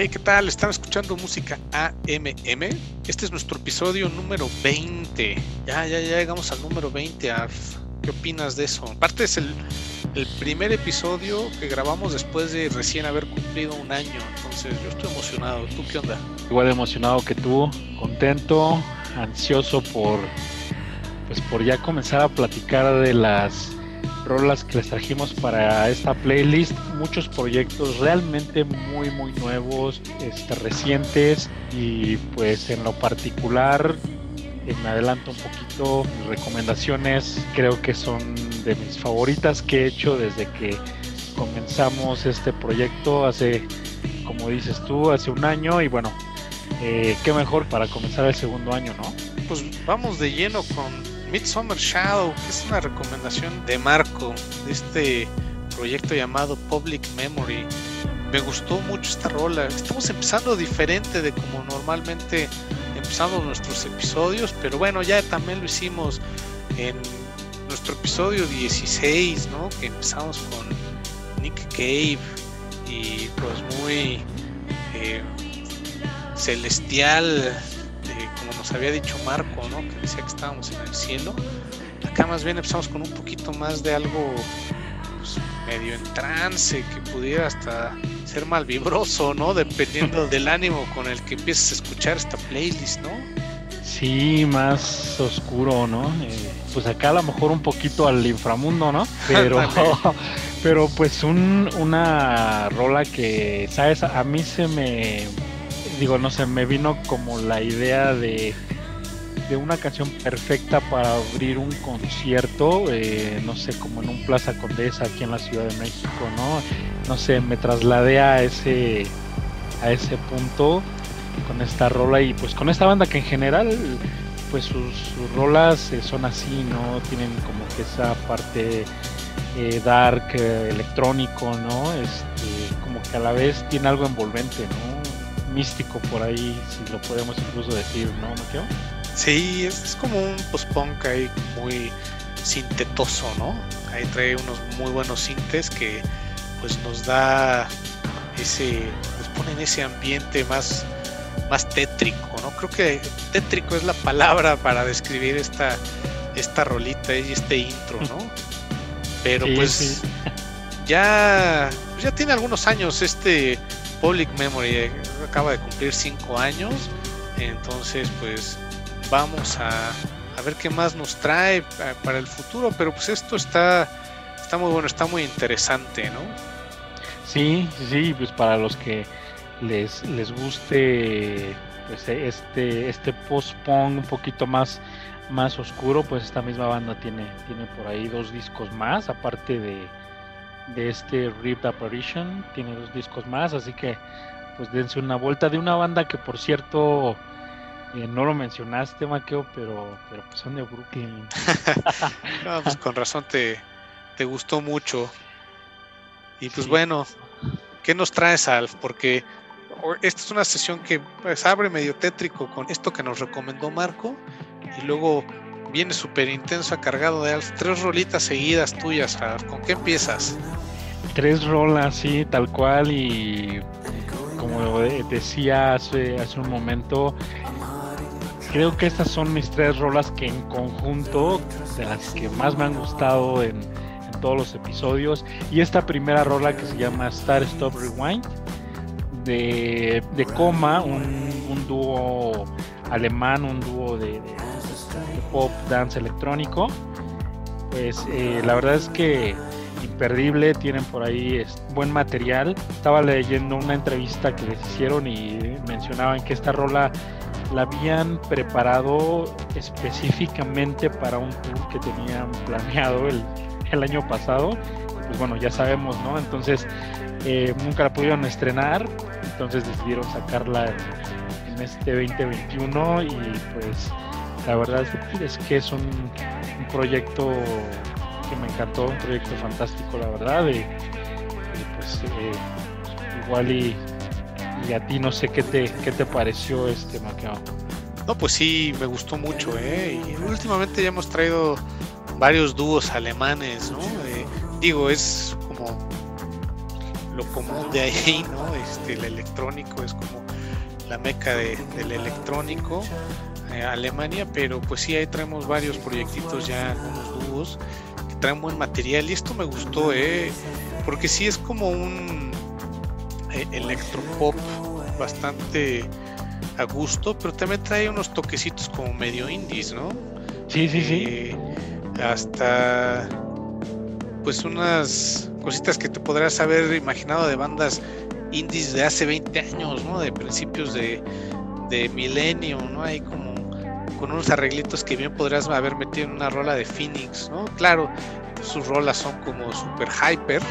Hey, ¿qué tal? Están escuchando música AMM. Este es nuestro episodio número 20. Ya, ya, ya llegamos al número 20, Arf. ¿Qué opinas de eso? Aparte es el, el primer episodio que grabamos después de recién haber cumplido un año. Entonces yo estoy emocionado. ¿Tú qué onda? Igual emocionado que tú, contento, ansioso por pues por ya comenzar a platicar de las rolas que les trajimos para esta playlist, muchos proyectos realmente muy muy nuevos, este, recientes. Y pues en lo particular eh, me adelanto un poquito, mis recomendaciones creo que son de mis favoritas que he hecho desde que comenzamos este proyecto hace, como dices tú, hace un año. Y bueno, eh, qué mejor para comenzar el segundo año, ¿no? Pues vamos de lleno con Midsummer Shadow, que es una recomendación de Marco, de este proyecto llamado Public Memory. Me gustó mucho esta rola. Estamos empezando diferente de como normalmente empezamos nuestros episodios, pero bueno, ya también lo hicimos en nuestro episodio 16, ¿no? Que empezamos con Nick Cave y pues muy eh, celestial nos había dicho Marco, ¿no? Que decía que estábamos en el cielo. Acá más bien empezamos con un poquito más de algo pues, medio en trance, que pudiera hasta ser mal vibroso, ¿no? Dependiendo del ánimo con el que empieces a escuchar esta playlist, ¿no? Sí, más oscuro, ¿no? Eh, pues acá a lo mejor un poquito al inframundo, ¿no? Pero, pero pues un, una rola que, ¿sabes? A mí se me digo, no sé, me vino como la idea de, de una canción perfecta para abrir un concierto, eh, no sé, como en un Plaza Condesa aquí en la Ciudad de México, ¿no? No sé, me trasladé a ese, a ese punto con esta rola y pues con esta banda que en general pues sus, rolas eh, son así, ¿no? Tienen como que esa parte eh, dark, electrónico, ¿no? Este, como que a la vez tiene algo envolvente, ¿no? Místico por ahí, si lo podemos incluso decir, ¿no, Mateo? Sí, es, como un post-punk ahí muy sintetoso, ¿no? Ahí trae unos muy buenos sintes que pues nos da ese, nos pone en ese ambiente más, más tétrico, ¿no? Creo que tétrico es la palabra para describir esta, esta rolita y este intro, ¿no? Pero pues ya, ya tiene algunos años este Public Memory eh, acaba de cumplir 5 años, entonces pues vamos a, a, ver qué más nos trae para el futuro, pero pues esto está, está muy bueno, está muy interesante, ¿no? Sí, sí, pues para los que les, les guste pues este, este post-punk un poquito más, más oscuro, pues esta misma banda tiene, tiene por ahí dos discos más, aparte de de este Ripped Apparition. Tiene dos discos más, así que pues dense una vuelta de una banda que por cierto eh, no lo mencionaste, Maqueo, pero, pero pues son de Brooklyn. no, pues con razón te, te gustó mucho. Y pues bueno, ¿qué nos traes, Alf? Porque esta es una sesión que pues, abre medio tétrico con esto que nos recomendó Marco y luego viene súper intenso, cargado de Alf. Tres rolitas seguidas tuyas, Alf. ¿Con qué empiezas? Tres rolas, sí, tal cual. Y como decía hace, hace un momento, creo que estas son mis tres rolas que en conjunto, de las que más me han gustado en, todos los episodios. Y esta primera rola que se llama Star Stop Rewind, de, de Coma, un, dúo alemán, un dúo de pop dance electrónico. Pues eh, la verdad es que imperdible, tienen por ahí buen material. Estaba leyendo una entrevista que les hicieron y mencionaban que esta rola la habían preparado específicamente para un tour que tenían planeado el, el año pasado. Pues bueno, ya sabemos, ¿no? Entonces eh, nunca la pudieron estrenar, entonces decidieron sacarla en, en este 2021 y pues la verdad es que es un, proyecto que me encantó, un proyecto fantástico, la verdad. Y, pues eh, igual y, a ti no sé qué te, qué te pareció este Maqueo. No, pues sí, me gustó mucho, ¿eh? Y últimamente ya hemos traído varios dúos alemanes, ¿no? Eh, digo, es como lo común de ahí, ¿no? Este, el electrónico es como la meca del electrónico, eh, Alemania, pero pues sí, ahí traemos varios proyectitos ya, algunos dúos traen buen material y esto me gustó, ¿eh? Porque sí es como un eh, electropop bastante a gusto, pero también trae unos toquecitos como medio indies, ¿no? Sí, sí, sí. hasta pues unas cositas que te podrás haber imaginado de bandas indies de hace 20 años, ¿no? De principios de, de milenio, ¿no? Hay como con unos arreglitos que bien podrías haber metido en una rola de Phoenix, ¿no? Claro, sus rolas son como super hyper,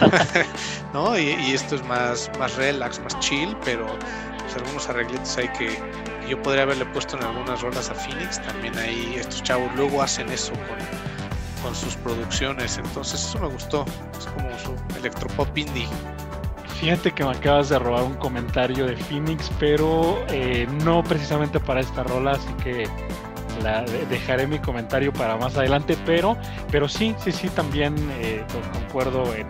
¿no? Y, esto es más, más relax, más chill, pero pues, algunos arreglitos hay que, yo podría haberle puesto en algunas rolas a Phoenix, también ahí estos chavos luego hacen eso con, con sus producciones, entonces eso me gustó, es como su electropop indie. Fíjate que me acabas de robar un comentario de Phoenix, pero eh, no precisamente para esta rola, así que la, dejaré mi comentario para más adelante, pero, pero sí, sí, sí, también eh, concuerdo en,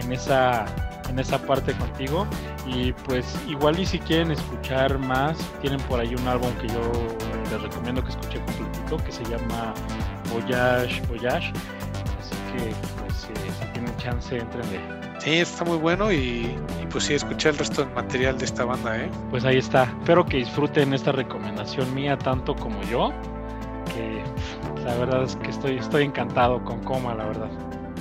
en, esa, en esa parte contigo. Y pues igual y si quieren escuchar más, tienen por ahí un álbum que yo les recomiendo que escuche completito, que se llama Voyage Voyage. Así que pues eh, si tienen chance, entrenle. Sí, está muy bueno y, pues sí, escuché el resto del material de esta banda, ¿eh? Pues ahí está. Espero que disfruten esta recomendación mía tanto como yo, la verdad es que estoy, estoy encantado con Coma, la verdad.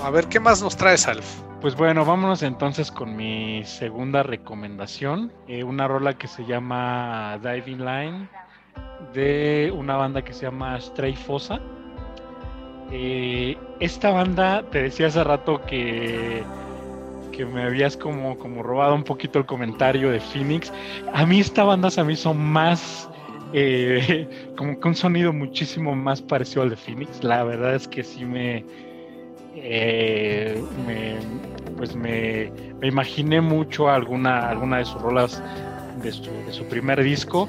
A ver, ¿qué más nos traes, Alf? Pues bueno, vámonos entonces con mi segunda recomendación, eh, una rola que se llama Diving Line de una banda que se llama Stray Fossa. Eh, esta banda, te decía hace rato que que me habías como, como robado un poquito el comentario de Phoenix. A mí esta banda se me hizo más, eh, como que un sonido muchísimo más parecido al de Phoenix. La verdad es que sí me, eh, pues me, imaginé mucho alguna, alguna de sus rolas de su, de su primer disco.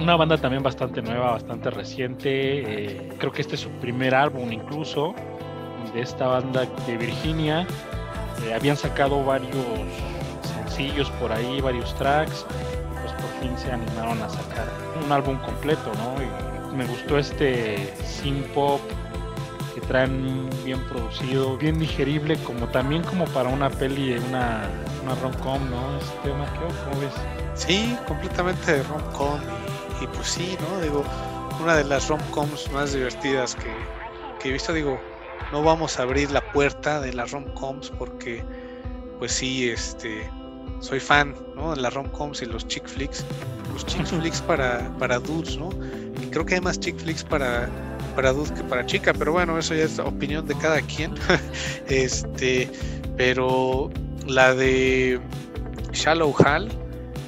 Una banda también bastante nueva, bastante reciente. Eh, creo que este es su primer álbum incluso de esta banda de Virginia. Eh, habían sacado varios sencillos por ahí, varios tracks, pues por fin se animaron a sacar un álbum completo, ¿no? Y me gustó este synth pop que traen bien producido, bien digerible, como también como para una peli, una, una rom-com, ¿no? Este Marqueo, ¿cómo ves? Sí, completamente rom-com y, pues sí, ¿no? Digo, una de las rom-coms más divertidas que, que he visto, digo, no vamos a abrir la puerta de las rom-coms porque pues sí, este, soy fan, ¿no? Las rom-coms y los chick flicks, los chick flicks para, para dudes, ¿no? Y creo que hay más chick flicks para, para dudes que para chica, pero bueno, eso ya es opinión de cada quien. este, pero la de Shallow Hall,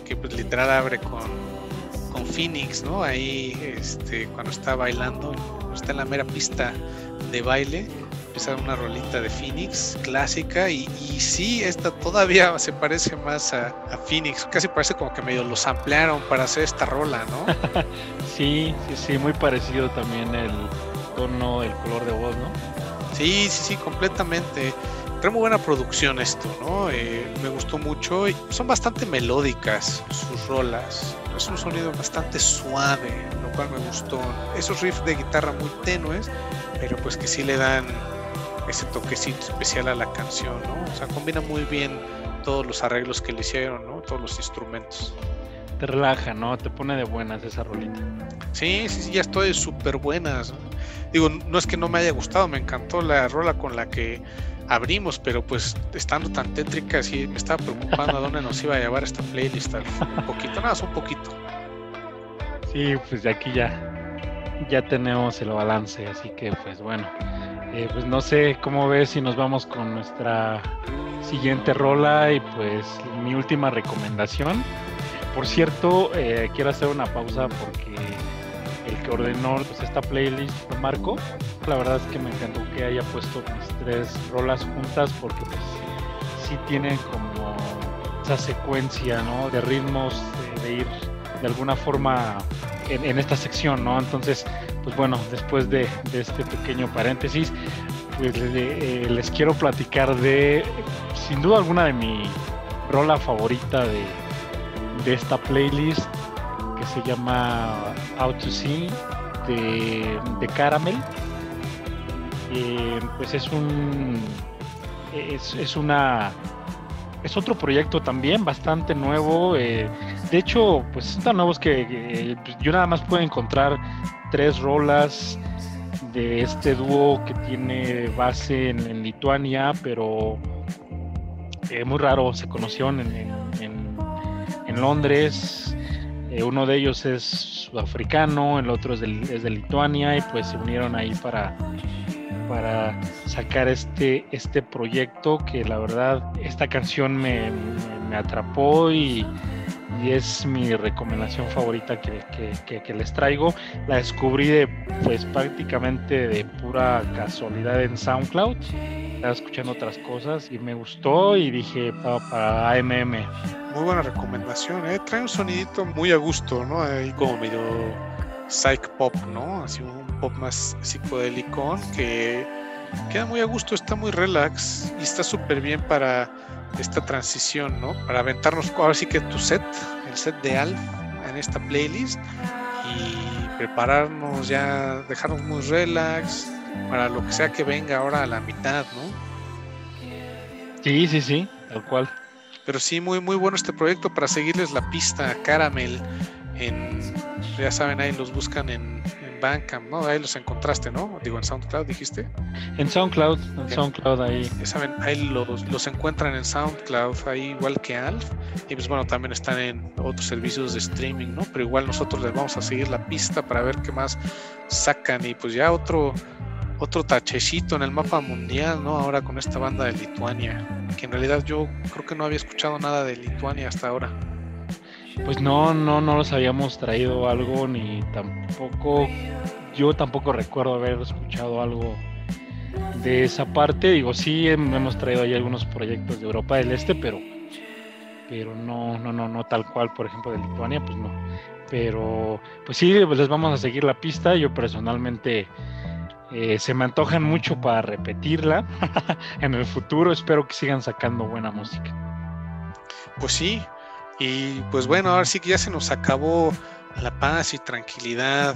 que pues literal abre con, con Phoenix, ¿no? Ahí, este, cuando está bailando, está en la mera pista de baile, empezar una rolita de Phoenix clásica y, y sí, esta todavía se parece más a, Phoenix, casi parece como que medio los ampliaron para hacer esta rola, ¿no? sí, sí, sí, muy parecido también el tono, el color de voz, ¿no? Sí, sí, sí, completamente. Trae muy buena producción esto, ¿no? Eh, me gustó mucho. Y son bastante melódicas sus rolas. Es un sonido bastante suave, lo cual me gustó. Esos riffs de guitarra muy tenues, pero pues que sí le dan ese toquecito especial a la canción, ¿no? O sea, combina muy bien todos los arreglos que le hicieron, ¿no? Todos los instrumentos. Te relaja, ¿no? Te pone de buenas esa rolita. Sí, sí, sí, ya estoy súper buenas. Digo, no es que no me haya gustado, me encantó la rola con la que abrimos, pero pues estando tan tétrica, sí me estaba preocupando a dónde nos iba a llevar esta playlist. Un poquito, nada más un poquito. Sí, pues de aquí ya, ya tenemos el balance, así que pues bueno. Eh, pues no sé cómo ves si nos vamos con nuestra siguiente rola y pues mi última recomendación. Por cierto, eh, quiero hacer una pausa porque el que ordenó pues, esta playlist fue Marco. La verdad es que me encantó que haya puesto mis tres rolas juntas porque pues sí tienen como esa secuencia ¿no? de ritmos de, ir de alguna forma en, en, esta sección, ¿no? Entonces pues bueno, después de, este pequeño paréntesis, pues eh, les quiero platicar de, sin duda alguna, de mi, rola favorita de, de esta playlist que se llama Out to See de, de Caramel. Eh, pues es un es, es, una es otro proyecto también bastante nuevo eh, de hecho pues es tan nuevo que, que, yo nada más puedo encontrar tres rolas de este dúo que tiene base en, Lituania pero eh, muy raro se conocieron en, en, Londres. Eh, uno de ellos es sudafricano, el otro es de, es de, Lituania y pues se unieron ahí para, para sacar este, este proyecto que la verdad esta canción me, me, me atrapó y, y, es mi recomendación favorita que, que, que, les traigo. La descubrí de, pues prácticamente de pura casualidad en SoundCloud. Estaba escuchando otras cosas y me gustó y dije para, para AMM muy buena recomendación, ¿eh? Trae un sonidito muy a gusto, ¿no? Ahí como medio psych pop, ¿no? Así un pop más psicodélico que queda muy a gusto, está muy relax y está súper bien para esta transición, ¿no? Para aventarnos ahora sí que tu set, el set de Alf en esta playlist y prepararnos ya, dejarnos muy relax para lo que sea que venga ahora a la mitad, ¿no? Sí, sí, sí, tal cual. Pero sí, muy, muy bueno este proyecto para seguirles la pista Caramel. En, ya saben, ahí los buscan en, en Bandcamp, ¿no? Ahí los encontraste, ¿no? Digo, en SoundCloud, dijiste. En SoundCloud, en okay. SoundCloud ahí. Ya saben, ahí los, los encuentran en SoundCloud, ahí igual que Alf. Y pues bueno, también están en otros servicios de streaming, ¿no? Pero igual nosotros les vamos a seguir la pista para ver qué más sacan. Y pues ya otro, otro tachecito en el mapa mundial, ¿no? Ahora con esta banda de Lituania, que en realidad yo creo que no había escuchado nada de Lituania hasta ahora. Pues no, no, no los habíamos traído algo, ni tampoco, yo tampoco recuerdo haber escuchado algo de esa parte. Digo, sí hemos traído ahí algunos proyectos de Europa del Este, pero, pero no, no, no, no tal cual, por ejemplo, de Lituania, pues no. Pero, pues sí, les vamos a seguir la pista. Yo personalmente eh, se me antojan mucho para repetirla en el futuro. Espero que sigan sacando buena música. Pues sí, y pues bueno, ahora sí que ya se nos acabó la paz y tranquilidad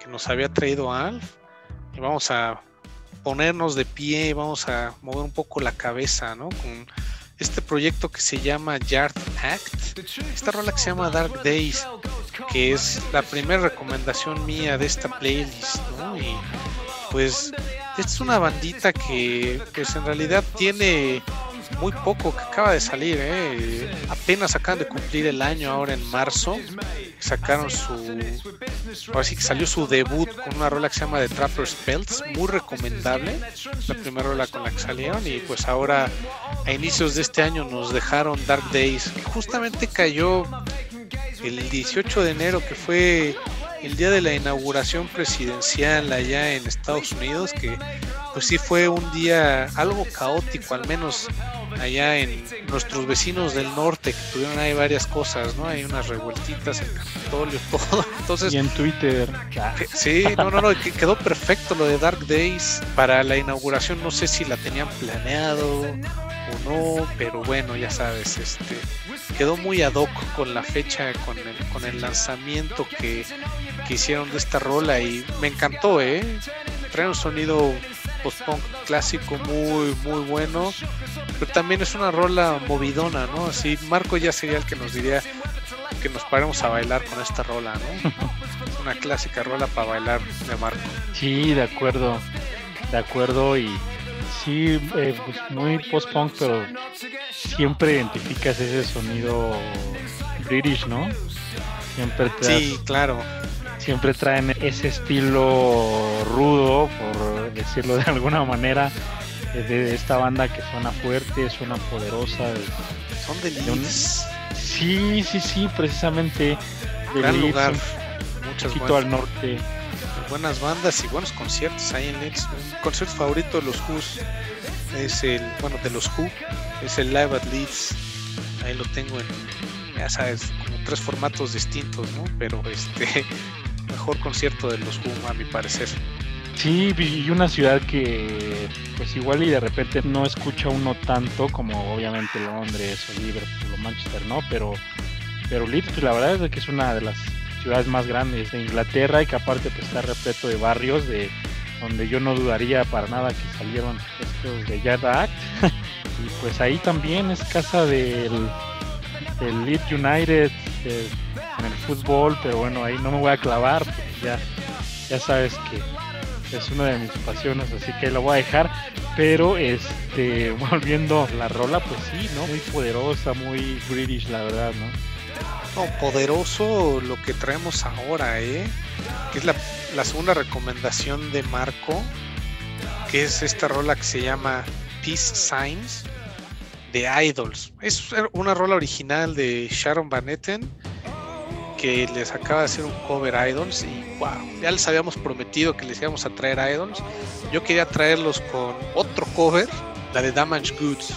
que nos había traído Alf. Y vamos a ponernos de pie, vamos a mover un poco la cabeza, ¿no? Con este proyecto que se llama Yard Act, esta rola que se llama Dark Days, que es la primera recomendación mía de esta playlist, ¿no? Y pues es una bandita que pues en realidad tiene muy poco que acaba de salir, ¿eh? apenas acaban de cumplir el año ahora en marzo, sacaron su, que salió su debut con una rola que se llama The Trapper Spells, muy recomendable, la primera rola con la que salieron y pues ahora a inicios de este año nos dejaron Dark Days, que justamente cayó el 18 de enero que fue el día de la inauguración presidencial allá en Estados Unidos, que pues sí fue un día algo caótico, al menos allá en nuestros vecinos del norte, que tuvieron ahí varias cosas, ¿no? Hay unas revueltitas, el Capitolio, todo. Entonces, y en Twitter. Que, sí, no, no, no, que quedó perfecto lo de Dark Days. Para la inauguración no sé si la tenían planeado o no, pero bueno, ya sabes, este quedó muy ad hoc con la fecha, con el, con el lanzamiento que, que hicieron de esta rola y me encantó, ¿eh? Trae un sonido post-punk clásico muy, muy bueno, pero también es una rola movidona, ¿no? Así, Marco ya sería el que nos diría que nos paremos a bailar con esta rola, ¿no? es una clásica rola para bailar de Marco. Sí, de acuerdo, de acuerdo y sí, eh, pues muy post-punk, pero siempre identificas ese sonido british, ¿no? Siempre te Sí, claro. Siempre traen ese estilo rudo, por decirlo de alguna manera, de esta banda que suena fuerte, suena poderosa. Son de Leeds. Sí, sí, sí, precisamente. De Gran Leeds, lugar. Muchas poquito al norte. Buenas bandas y buenos conciertos ahí en Leeds. Un concierto favorito de los Who's es el, bueno, de los Who, es el Live at Leeds. Ahí lo tengo en, ya sabes, como tres formatos distintos, ¿no? Pero este, mejor concierto de los Who, a mi parecer. Sí, y una ciudad que pues igual y de repente no escucha uno tanto como obviamente Londres o Liverpool o Manchester, ¿no? Pero, pero Leeds, la verdad es que es una de las ciudades más grandes de Inglaterra y que aparte pues está repleto de barrios de donde yo no dudaría para nada que salieron estos de Yard Act. y pues ahí también es casa del, del Leeds United en el fútbol, pero bueno, ahí no me voy a clavar, porque ya, ya sabes que es una de mis pasiones, así que lo voy a dejar. Pero este, volviendo la rola, pues sí, ¿no? Muy poderosa, muy British, la verdad, ¿no? No, poderoso lo que traemos ahora, ¿eh? Que es la, la segunda recomendación de Marco, que es esta rola que se llama Peace Signs de Idols. Es una rola original de Sharon Van Etten que les acaba de hacer un cover Idols y wow, ya les habíamos prometido que les íbamos a traer Idols. Yo quería traerlos con otro cover, la de Damage Goods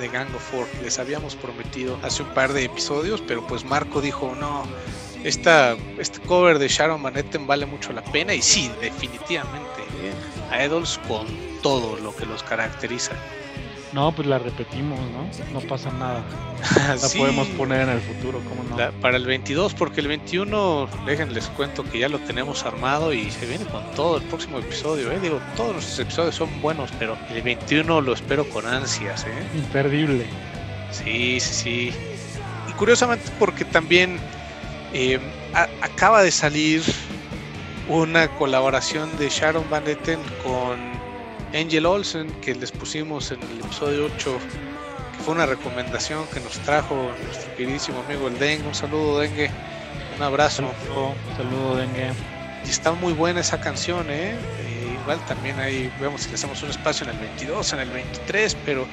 de Gang of Four. Les habíamos prometido hace un par de episodios, pero pues Marco dijo, no, esta, este cover de Sharon Van Etten vale mucho la pena y sí, definitivamente, ¿eh? Idols con todo lo que los caracteriza. No, pues la repetimos, ¿no? No pasa nada. La podemos poner en el futuro, ¿cómo no? para el 22, porque el 21, déjenles cuento que ya lo tenemos armado y se viene con todo el próximo episodio, ¿eh? Digo, todos los episodios son buenos, pero el 21 lo espero con ansias, ¿eh? Imperdible. Sí, sí, sí. Y curiosamente porque también eh, acaba de salir una colaboración de Sharon Van Etten con Angel Olsen, que les pusimos en el episodio 8, que fue una recomendación que nos trajo nuestro queridísimo amigo el Dengue. Un saludo, Dengue. Un abrazo. Un saludo, Dengue. Y está muy buena esa canción, ¿eh? ¿eh? igual también ahí vemos que le hacemos un espacio en el 22, en el 23, pero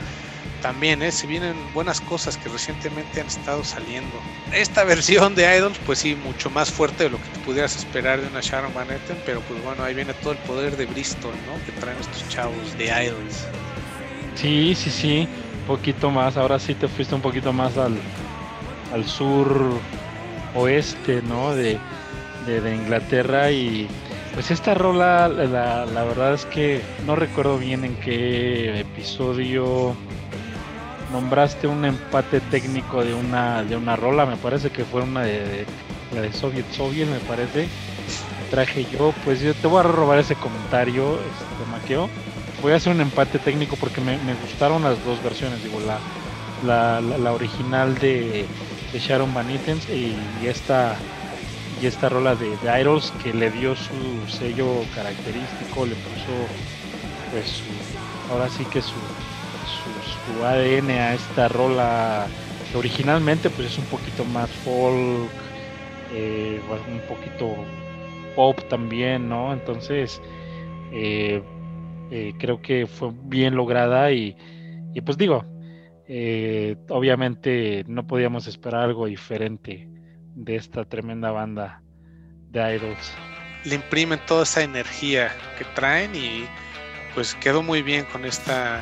también ¿eh? se vienen buenas cosas que recientemente han estado saliendo. Esta versión de Idols, pues sí, mucho más fuerte de lo que te pudieras esperar de una Sharon Van Etten, pero pues bueno, ahí viene todo el poder de Bristol, ¿no? Que traen estos chavos de Idols. Sí, sí, sí, un poquito más, ahora sí te fuiste un poquito más al, al sur oeste, ¿no? De, de, Inglaterra y pues esta rola, la, la verdad es que no recuerdo bien en qué episodio nombraste un empate técnico de una de una rola, me parece que fue una de, la de Soviet Soviet, me parece. traje yo, pues yo te voy a robar ese comentario, este, Maqueo. Voy a hacer un empate técnico porque me, gustaron las dos versiones, digo, la, la, original de, de, Sharon Van Etten y, esta y esta rola de, de, que le dio su sello característico, le puso pues ahora sí que su su ADN a esta rola que originalmente pues es un poquito más folk, eh, un poquito pop también, ¿no? Entonces eh, eh, creo que fue bien lograda y, pues digo, obviamente no podíamos esperar algo diferente de esta tremenda banda de Idols. Le imprimen toda esa energía que traen y pues quedó muy bien con esta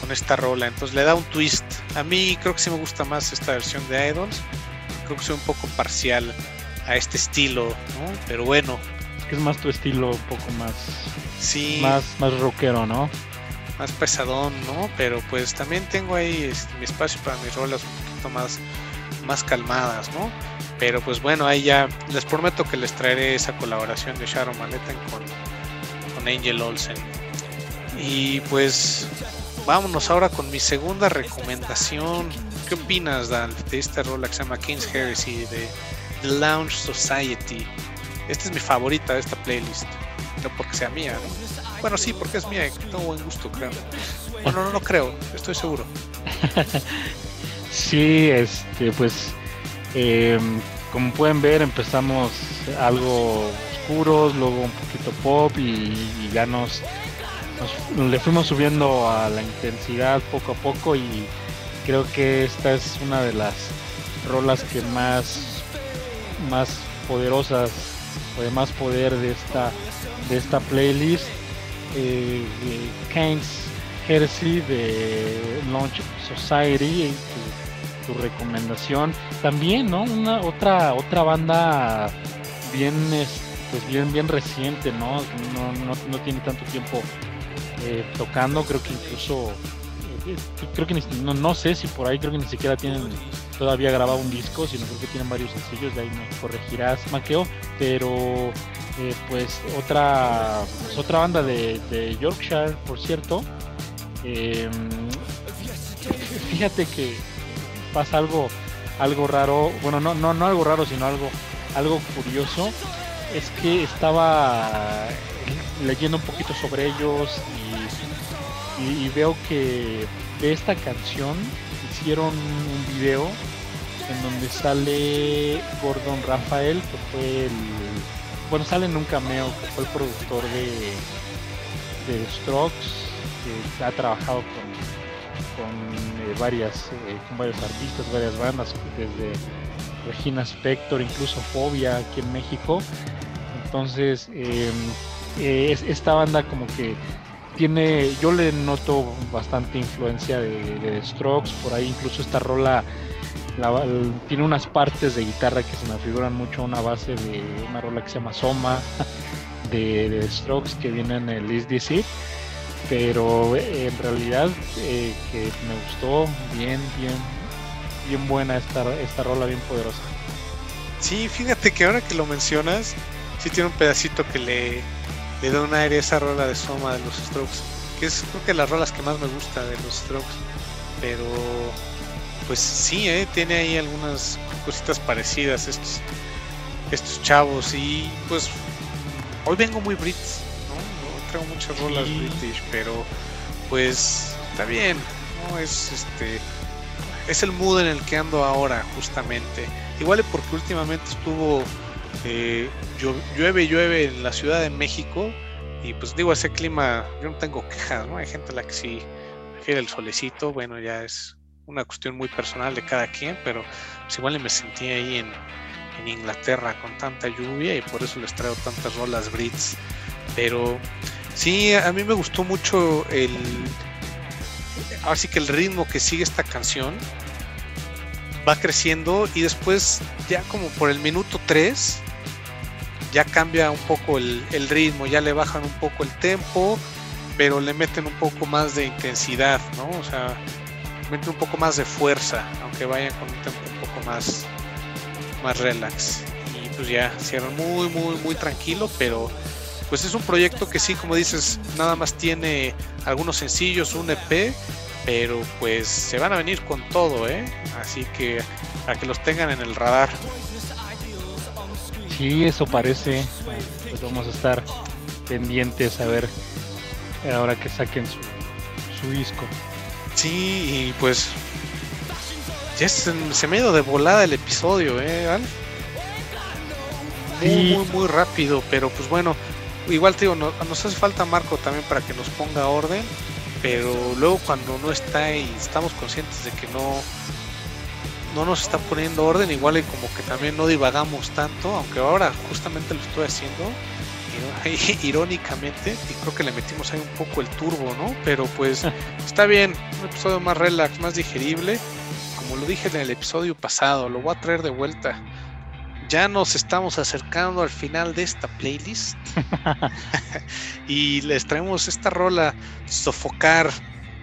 con esta rola. Entonces le da un twist. A mí creo que sí me gusta más esta versión de Idols. Creo que soy un poco parcial a este estilo, ¿no? Pero bueno. que es más tu estilo, un poco más. Sí. Más, más rockero, ¿no? Más pesadón, ¿no? Pero pues también tengo ahí este, mi espacio para mis rolas un poquito más, más calmadas, ¿no? Pero pues bueno, ahí ya les prometo que les traeré esa colaboración de Sharon Manhattan con, con Angel Olsen. Y pues vámonos ahora con mi segunda recomendación. ¿Qué opinas, Dan, de esta rola que se llama King's Heresy de The Lounge Society? Esta es mi favorita de esta playlist. No porque sea mía, ¿no? Bueno, sí, porque es mía y tengo buen gusto, creo. Bueno, no, no creo, estoy seguro. sí, este, pues, em, como pueden ver, empezamos algo oscuros, luego un poquito pop y ya nos le fuimos subiendo a la intensidad poco a poco y creo que esta es una de las rolas que más más poderosas o de más poder de esta de esta playlist. Eh, Kane's Heresy de Launch Society tu, recomendación. También no una otra otra banda bien pues bien bien reciente no no, no, no tiene tanto tiempo eh, tocando, creo que incluso, eh, creo que no, no, sé si por ahí creo que ni siquiera tienen todavía grabado un disco, sino creo que tienen varios sencillos, de ahí me corregirás, Maqueo, pero eh, pues otra otra banda de, Yorkshire, por cierto, em, fíjate que pasa algo algo raro, bueno, no, no, no algo raro, sino algo, algo curioso, es que estaba leyendo un poquito sobre ellos y, veo que de esta canción hicieron un video en donde sale Gordon Rafael, que fue el, bueno, sale en un cameo, que fue el productor de, de Strokes, que ha trabajado con, con varias, eh, con varios artistas, varias bandas, desde Regina Spector, incluso Fobia aquí en México. Entonces, em, eh, esta banda como que tiene, yo le noto bastante influencia de, de Strokes, por ahí incluso esta rola tiene unas partes de guitarra que se me figuran mucho una base de una rola que se llama Soma de, Strokes que viene en el Is This pero eh, en realidad eh, que me gustó bien, bien, bien buena esta, esta rola, bien poderosa. Sí, fíjate que ahora que lo mencionas, sí tiene un pedacito que le, le da un aire a esa rola de Soma de los Strokes, que es creo que las rolas que más me gusta de los Strokes, pero pues sí, eh, tiene ahí algunas cositas parecidas estos, estos chavos y pues hoy vengo muy Brits traigo muchas rolas british, pero pues está bien, ¿no? Es este es el mood en el que ando ahora, justamente. Igual porque últimamente estuvo llueve, llueve en la Ciudad de México y pues digo, ese clima, yo no tengo quejas, ¿no? Hay gente a la que sí prefiere el solecito, bueno, ya es una cuestión muy personal de cada quien, pero pues igual me sentí ahí en, en Inglaterra con tanta lluvia y por eso les traigo tantas rolas Brits. Pero Sí, a mí me gustó mucho el. Así que el ritmo que sigue esta canción va creciendo y después, ya como por el minuto 3, ya cambia un poco el, ritmo, ya le bajan un poco el tempo, pero le meten un poco más de intensidad, ¿no? O sea, meten un poco más de fuerza, aunque vayan con un tempo un poco más, más relax. Y pues ya cierran muy, muy, muy tranquilo, pero pues es un proyecto que sí, como dices, nada más tiene algunos sencillos, un EP, pero pues se van a venir con todo, ¿eh? Así que a que los tengan en el radar. Sí, eso parece. Pues vamos a estar pendientes a ver ahora que saquen su, su disco. Sí, y pues ya se, me ha ido de volada el episodio, ¿eh, Al? Muy, muy, muy rápido, pero pues bueno, igual te digo, nos hace falta Marco también para que nos ponga orden, pero luego cuando no está y estamos conscientes de que no, no nos está poniendo orden, igual y como que también no divagamos tanto, aunque ahora justamente lo estoy haciendo irónicamente y creo que le metimos ahí un poco el turbo, ¿no? Pero pues está bien, un episodio más relax, más digerible, como lo dije en el episodio pasado, lo voy a traer de vuelta. Ya nos estamos acercando al final de esta playlist. Y les traemos esta rola Sofocar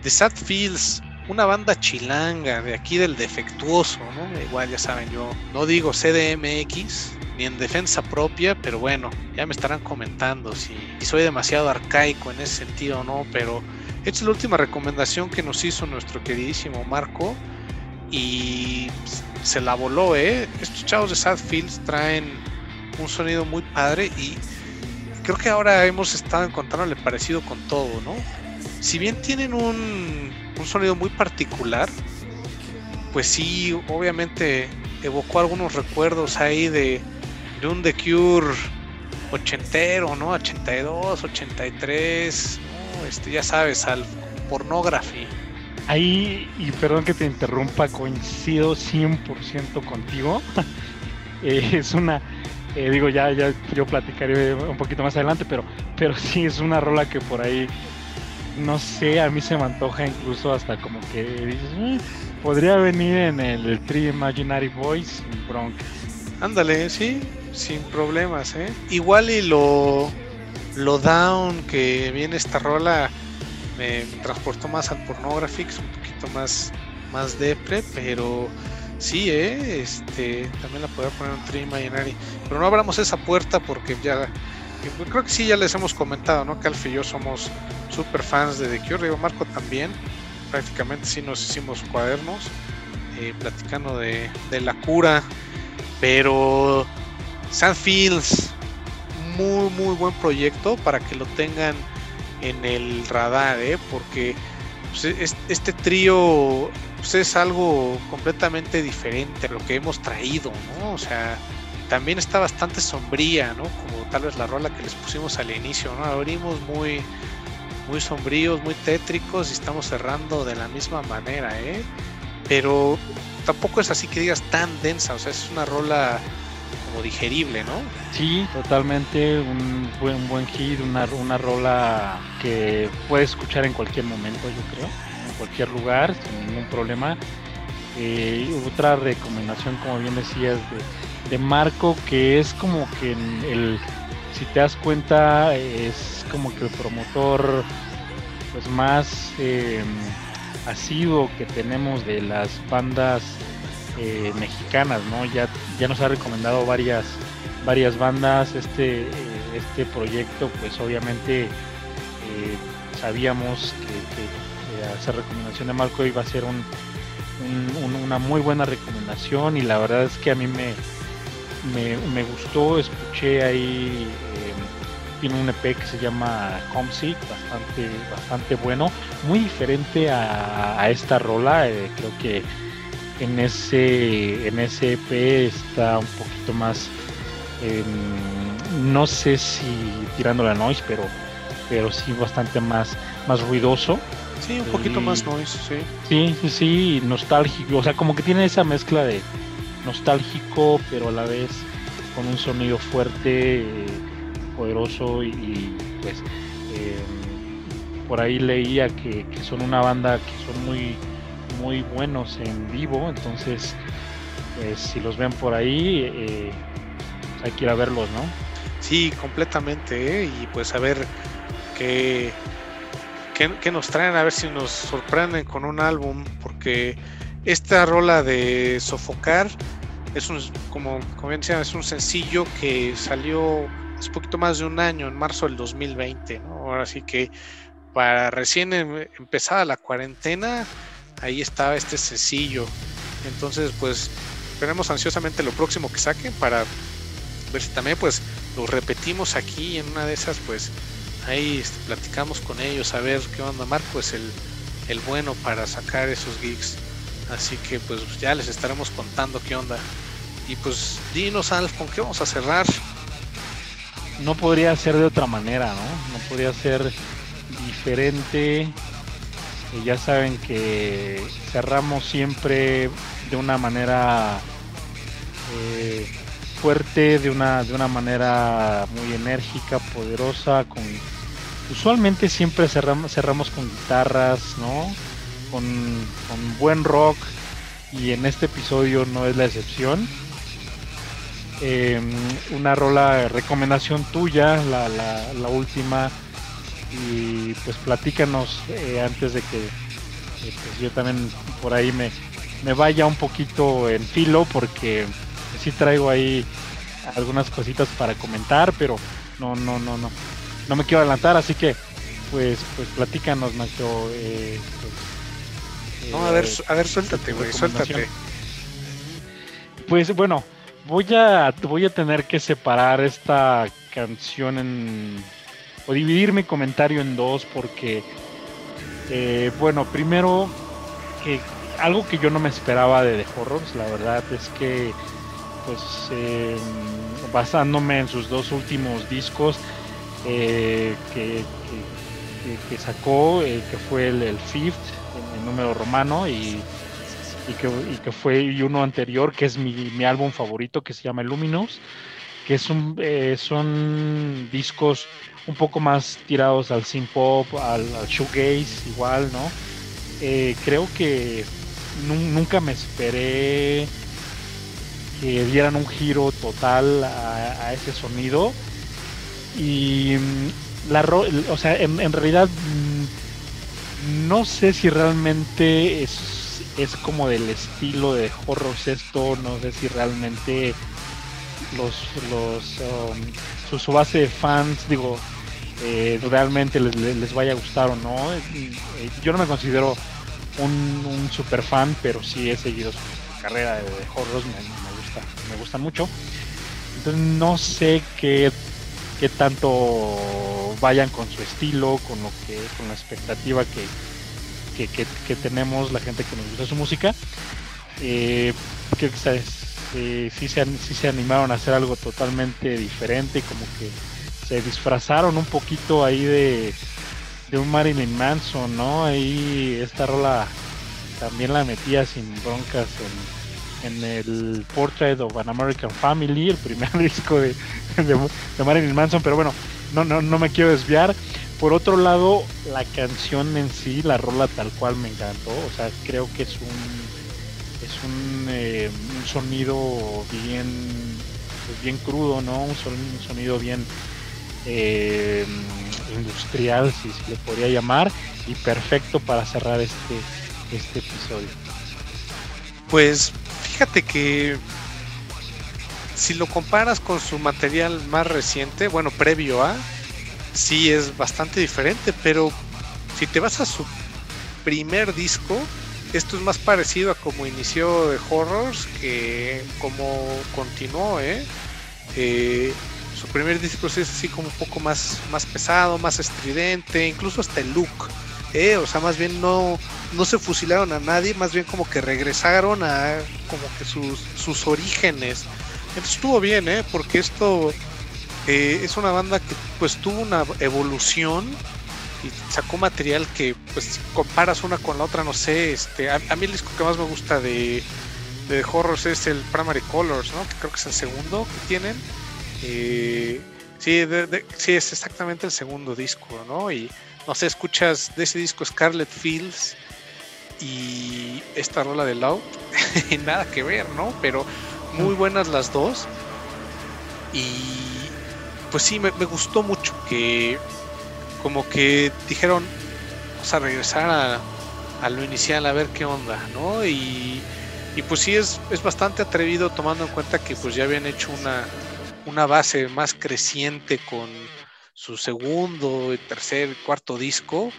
de Sad Fields, una banda chilanga de aquí del defectuoso, ¿no? Igual ya saben, yo no digo CDMX ni en defensa propia, pero bueno, ya me estarán comentando si, soy demasiado arcaico en ese sentido o no, pero esta es la última recomendación que nos hizo nuestro queridísimo Marco y se la voló, ¿eh? Estos chavos de Sad Fields traen un sonido muy padre y creo que ahora hemos estado encontrándole parecido con todo, ¿no? Si bien tienen un, un sonido muy particular, pues sí, obviamente evocó algunos recuerdos ahí de, de un The Cure ochentero, ¿no? 82, 83, ¿no? Este, ya sabes, al pornography. Ahí, y perdón que te interrumpa, coincido 100% contigo. Eh, es una, eh, digo, ya, ya yo platicaré un poquito más adelante, pero, pero sí es una rola que por ahí, no sé, a mí se me antoja incluso hasta como que dices, mm, podría venir en el Tree Imaginary Voice sin bronca. Ándale, sí, sin problemas, ¿eh? Igual y lo, lo down que viene esta rola me, transportó más al pornographics, un poquito más, más depre, pero sí, ¿eh? este, también la podría poner un Trim Imaginary. Pero no abramos esa puerta porque ya, creo que sí, ya les hemos comentado, ¿no? Que Alf y yo somos super fans de The Cure, Marco también, prácticamente sí nos hicimos cuadernos, eh, platicando de, de la cura, pero Sandfields, muy, muy buen proyecto para que lo tengan en el radar, ¿eh? porque pues, este trío pues, es algo completamente diferente a lo que hemos traído, ¿no? O sea, también está bastante sombría, ¿no? Como tal vez la rola que les pusimos al inicio, ¿no? Abrimos muy, muy sombríos, muy tétricos y estamos cerrando de la misma manera, ¿eh? Pero tampoco es así que digas tan densa, o sea, es una rola digerible, ¿no? Sí, totalmente, un buen, buen hit, una, una rola que puedes escuchar en cualquier momento, yo creo, en cualquier lugar, sin ningún problema. Eh, otra recomendación, como bien decías, de, Marco, que es como que el, si te das cuenta, es como que el promotor pues más eh, asiduo que tenemos de las bandas eh, mexicanas, ¿no? Ya, ya nos ha recomendado varias, varias bandas este, eh, este proyecto, pues obviamente eh, sabíamos que, hacer recomendación de Marco iba a ser un, una muy buena recomendación y la verdad es que a mí me, me, gustó, escuché ahí, tiene un EP que se llama Comsic, bastante, bastante bueno, muy diferente a, a esta rola, creo que en ese, en ese EP está un poquito más, em, no sé si tirando la noise, pero, pero sí bastante más, más ruidoso. Sí, un poquito más noise, sí. Sí, sí, sí, nostálgico, o sea, como que tiene esa mezcla de nostálgico, pero a la vez con un sonido fuerte, poderoso y, pues em, por ahí leía que, son una banda que son muy muy buenos en vivo, entonces pues, si los ven por ahí eh, hay que ir a verlos, ¿no? Sí, completamente, ¿eh? y pues a ver qué, nos traen, a ver si nos sorprenden con un álbum, porque esta rola de Sofocar es un, como, como es un sencillo que salió hace poquito más de un año, en marzo del 2020, ¿no? Ahora sí que para recién em, empezada la cuarentena, ahí estaba este sencillo. Entonces, pues esperemos ansiosamente lo próximo que saquen para ver si también pues lo repetimos aquí en una de esas, pues ahí este, platicamos con ellos a ver qué onda. Marco es el, el bueno para sacar esos gigs. Así que pues ya les estaremos contando qué onda. Y pues dinos Alf, ¿con qué vamos a cerrar? No podría ser de otra manera, ¿no? No podría ser diferente ya saben que cerramos siempre de una manera eh, fuerte, de una, de una manera muy enérgica, poderosa, con usualmente siempre cerramos, cerramos con guitarras, ¿no? Con, buen rock y en este episodio no es la excepción. Em, una rola recomendación tuya, la, la, la última y pues platícanos eh, antes de que eh, pues, yo también por ahí me, me vaya un poquito en filo porque sí traigo ahí algunas cositas para comentar, pero no, no, no, no, no me quiero adelantar, así que pues, pues platícanos, Nacho. Eh, pues, no, a ver, a ver, suéltate, güey, suéltate. Pues bueno, voy a, voy a tener que separar esta canción en o dividir mi comentario en dos porque, eh, bueno, primero, que algo que yo no me esperaba de The Horrors, la verdad es que, pues, em, basándome en sus dos últimos discos eh, que, que, sacó, eh, que fue el, el Fifth, el, número romano, y, y, que, y que fue y uno anterior, que es mi, mi álbum favorito, que se llama Luminous, que es un, son discos un poco más tirados al synth pop, al, shoegaze igual, ¿no? Eh, creo que nunca me esperé que dieran un giro total a, ese sonido y mm, la o sea en, realidad mm, no sé si realmente es, es como del estilo de horrors esto, no sé si realmente los, los um, su, base de fans, digo, eh, realmente les, les, vaya a gustar o no. Eh, yo no me considero un, super fan, pero sí he seguido su carrera de, de me, me, gusta, me gusta mucho. Entonces no sé qué, qué tanto vayan con su estilo, con lo que, con la expectativa que, que, que, que tenemos la gente que nos gusta su música. Eh, creo que sabes, eh, sí, se, sí se animaron a hacer algo totalmente diferente, como que se disfrazaron un poquito ahí de, de un Marilyn Manson, ¿no? Ahí esta rola también la metía sin broncas en, en el Portrait of an American Family, el primer disco de, de, de Marilyn Manson, pero bueno, no, no, no me quiero desviar. Por otro lado, la canción en sí, la rola tal cual me encantó. O sea, creo que es un es un, eh, un sonido bien pues bien crudo, ¿no? Un, son, un sonido bien eh, industrial, si se le podría llamar, y perfecto para cerrar este este episodio. Pues fíjate que si lo comparas con su material más reciente, bueno, previo a, sí es bastante diferente, pero si te vas a su primer disco, esto es más parecido a como inició de Horrors que como continuó, ¿eh? eh su primer disco es así como un poco más, más pesado, más estridente, incluso hasta el look. ¿eh? O sea, más bien no, no se fusilaron a nadie, más bien como que regresaron a como que sus, sus orígenes. Entonces estuvo bien, ¿eh? Porque esto eh, es una banda que pues tuvo una evolución y sacó material que pues si comparas una con la otra, no sé, este, a, a mí el disco que más me gusta de, de Horrors es el Primary Colors, ¿no? Que creo que es el segundo que tienen. Eh, sí, de, de, sí, es exactamente el segundo disco, ¿no? Y no sé, escuchas de ese disco Scarlet Fields y esta rola de Loud, nada que ver, ¿no? Pero muy buenas las dos. Y pues sí, me, gustó mucho que como que dijeron, vamos a regresar a, lo inicial a ver qué onda, ¿no? Y, y pues sí es, es, bastante atrevido tomando en cuenta que pues ya habían hecho una, una base más creciente con su segundo, tercer, cuarto disco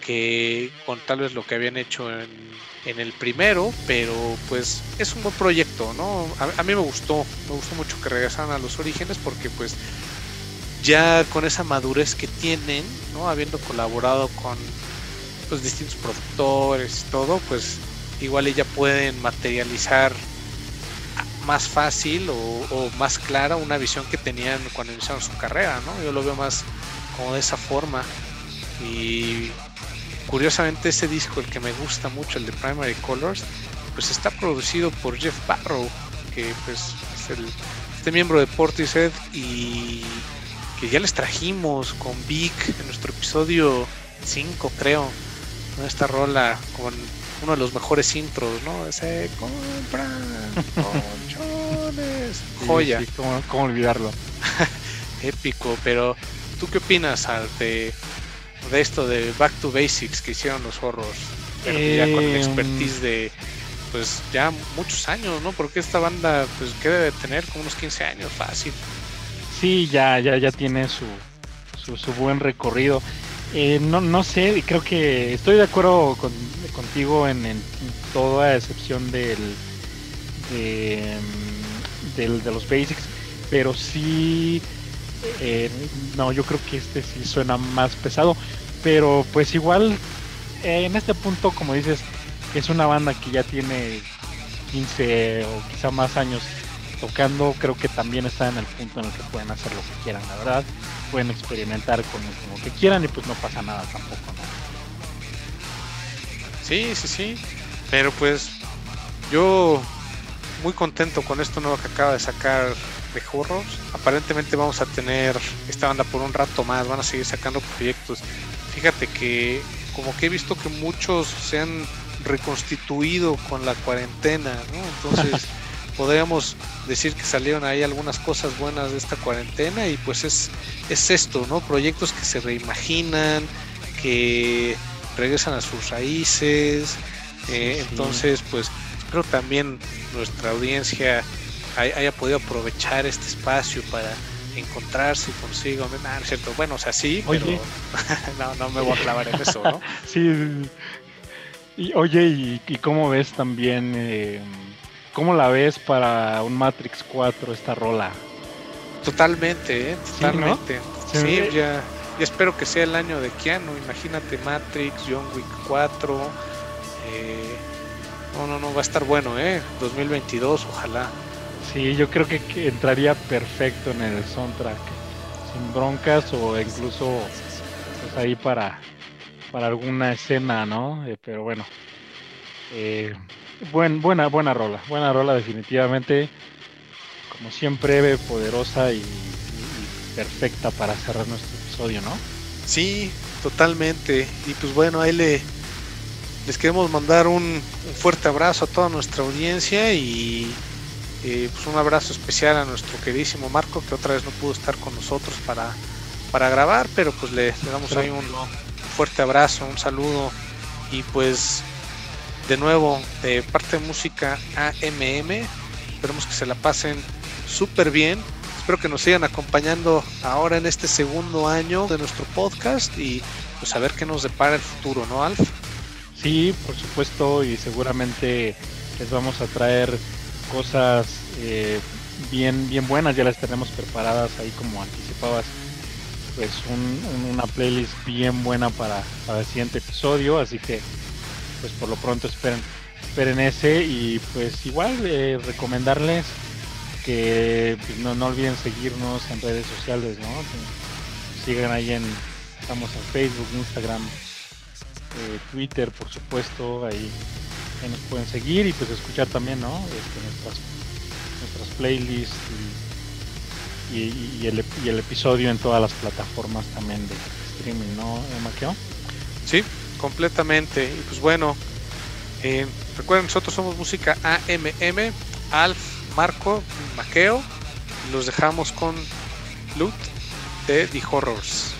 que con tal vez lo que habían hecho en, en el primero, pero pues es un buen proyecto, ¿no? A, mí me gustó, me gustó mucho que regresaran a los orígenes porque pues ya con esa madurez que tienen, ¿no? Habiendo colaborado con pues distintos productores y todo, pues igual ya pueden materializar más fácil o, o, más clara una visión que tenían cuando iniciaron su carrera, ¿no? Yo lo veo más como de esa forma. Y curiosamente ese disco, el que me gusta mucho, el de Primary Colors, pues está producido por Jeff Barrow, que pues es el, este miembro de Portishead y que ya les trajimos con Vic en nuestro episodio 5 creo, ¿no? esta rola con uno de los mejores intros, ¿no? Ese compran colchones, joya. Sí, sí, ¿cómo, ¿cómo, olvidarlo? Épico, pero ¿tú qué opinas Al, de, de esto de Back to Basics que hicieron los horrors? Pero eh, ya con el expertise de pues ya muchos años, ¿no? Porque esta banda pues que debe tener como unos 15 años fácil. Sí, ya, ya, ya tiene su, su, su buen recorrido. Eh, no, no sé, creo que estoy de acuerdo con, contigo en, en, toda excepción del, de, del, de los basics, pero sí, eh, no, yo creo que este sí suena más pesado, pero pues igual eh, en este punto, como dices, es una banda que ya tiene 15 o quizá más años tocando, creo que también está en el punto en el que pueden hacer lo que quieran, la verdad. Pueden experimentar con, con lo que quieran y pues no pasa nada tampoco, ¿no? Sí, sí, sí. Pero pues yo muy contento con esto nuevo que acaba de sacar de Horrors. Aparentemente vamos a tener esta banda por un rato más, van a seguir sacando proyectos. Fíjate que como que he visto que muchos se han reconstituido con la cuarentena, ¿no? Entonces podríamos decir que salieron ahí algunas cosas buenas de esta cuarentena y pues es, es esto, ¿no? Proyectos que se reimaginan, que regresan a sus raíces. Eh, entonces, pues espero también nuestra audiencia haya podido aprovechar este espacio para encontrarse consigo. Ah, cierto. Bueno, o sea, sí, pero no, no me voy a clavar en eso, ¿no? sí. Y, oye, ¿y, cómo ves también, eh, cómo la ves para un Matrix 4 esta rola? Totalmente, ¿eh? totalmente. Sí, ya, espero que sea el año de Keanu. Imagínate Matrix, John Wick 4. Eh, no, no, no, va a estar bueno, ¿eh? 2022, ojalá. Sí, yo creo que, entraría perfecto en el soundtrack. Sin broncas o incluso pues, ahí para, para alguna escena, ¿no? Eh, pero bueno. Eh, buen, buena, buena rola. Buena rola definitivamente. Como siempre, poderosa y, perfecta para cerrar nuestro episodio, ¿no? Sí, totalmente. Y pues bueno, ahí le, les queremos mandar un, un fuerte abrazo a toda nuestra audiencia y pues un abrazo especial a nuestro queridísimo Marco, que otra vez no pudo estar con nosotros para, para grabar, pero pues le, damos ahí un fuerte abrazo, un saludo y pues de nuevo de parte de música AMM, esperemos que se la pasen súper bien. Espero que nos sigan acompañando ahora en este segundo año de nuestro podcast y pues a ver qué nos depara el futuro, ¿no, Alf? Sí, por supuesto, y seguramente les vamos a traer cosas eh, bien, bien buenas, ya las tenemos preparadas ahí como anticipabas, pues una playlist bien buena para, el siguiente episodio, así que pues por lo pronto esperen, esperen ese y pues igual eh, recomendarles que pues, no, no olviden seguirnos en redes sociales, ¿no? sigan ahí en, estamos en Facebook, Instagram, eh, Twitter, por supuesto, ahí nos pueden seguir y pues escuchar también, ¿no? Este, nuestras, nuestras playlists y, el, y, el, episodio en todas las plataformas también de streaming, ¿no, Maqueo? Sí, completamente. Y pues bueno, eh, recuerden, nosotros somos música AMM, Alf, Marco, Maqueo. Los dejamos con Loot de The Horrors.